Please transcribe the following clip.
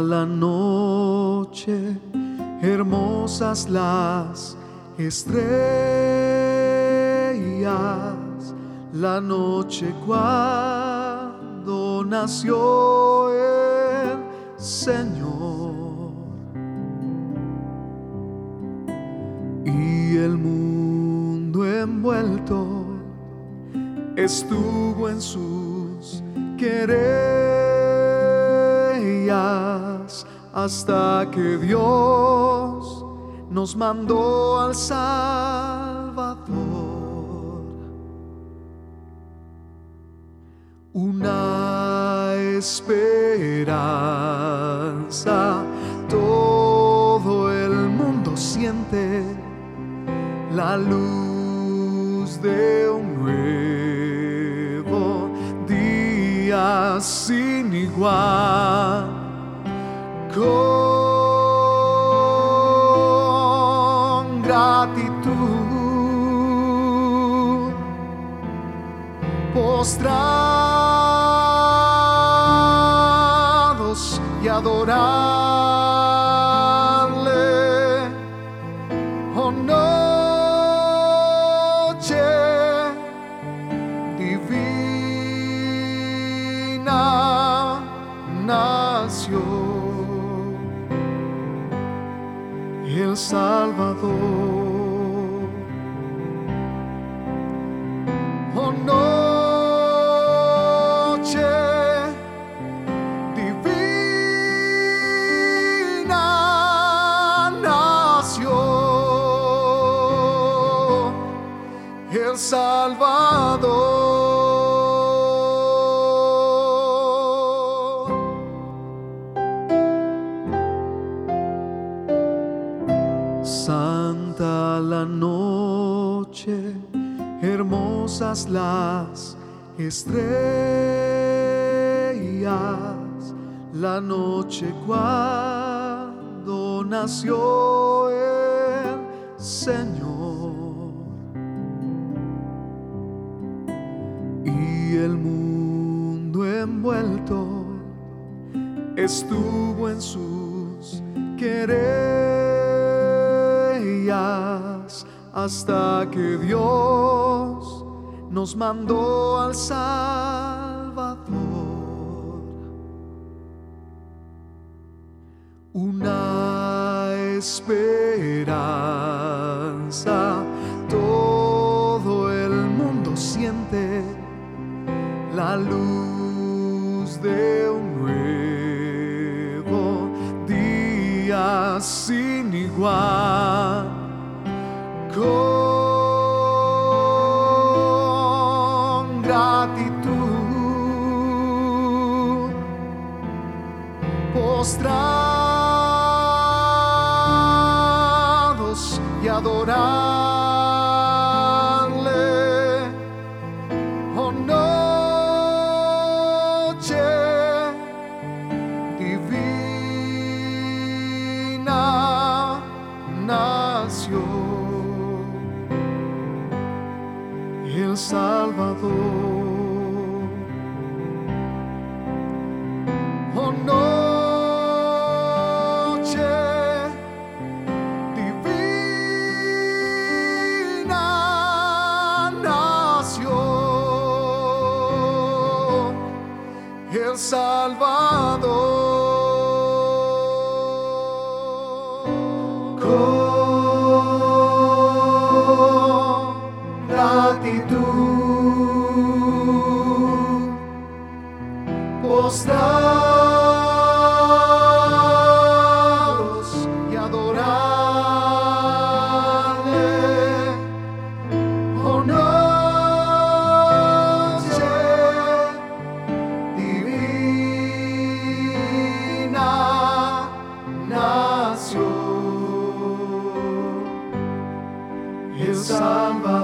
la noche, hermosas las estrellas, la noche cuando nació el Señor. Y el mundo envuelto estuvo en sus querellas hasta que Dios nos mandó al Salvador. Una esperanza, todo el mundo siente la luz de un nuevo día sin igual. Con gratitud, postrados y adorarle. El Salvador. Oh, noche divina nació el Salvador. Santa la noche, hermosas las estrellas, la noche cuando nació el Señor. Y el mundo envuelto estuvo en sus querellas hasta que Dios nos mandó al Salvador. Una esperanza, todo el mundo siente la luz de un nuevo día sin igual. Con gratitud, postrados y adorarle. Oh, noche divina nació Salvador. Oh, noche divina nació el Salvador. El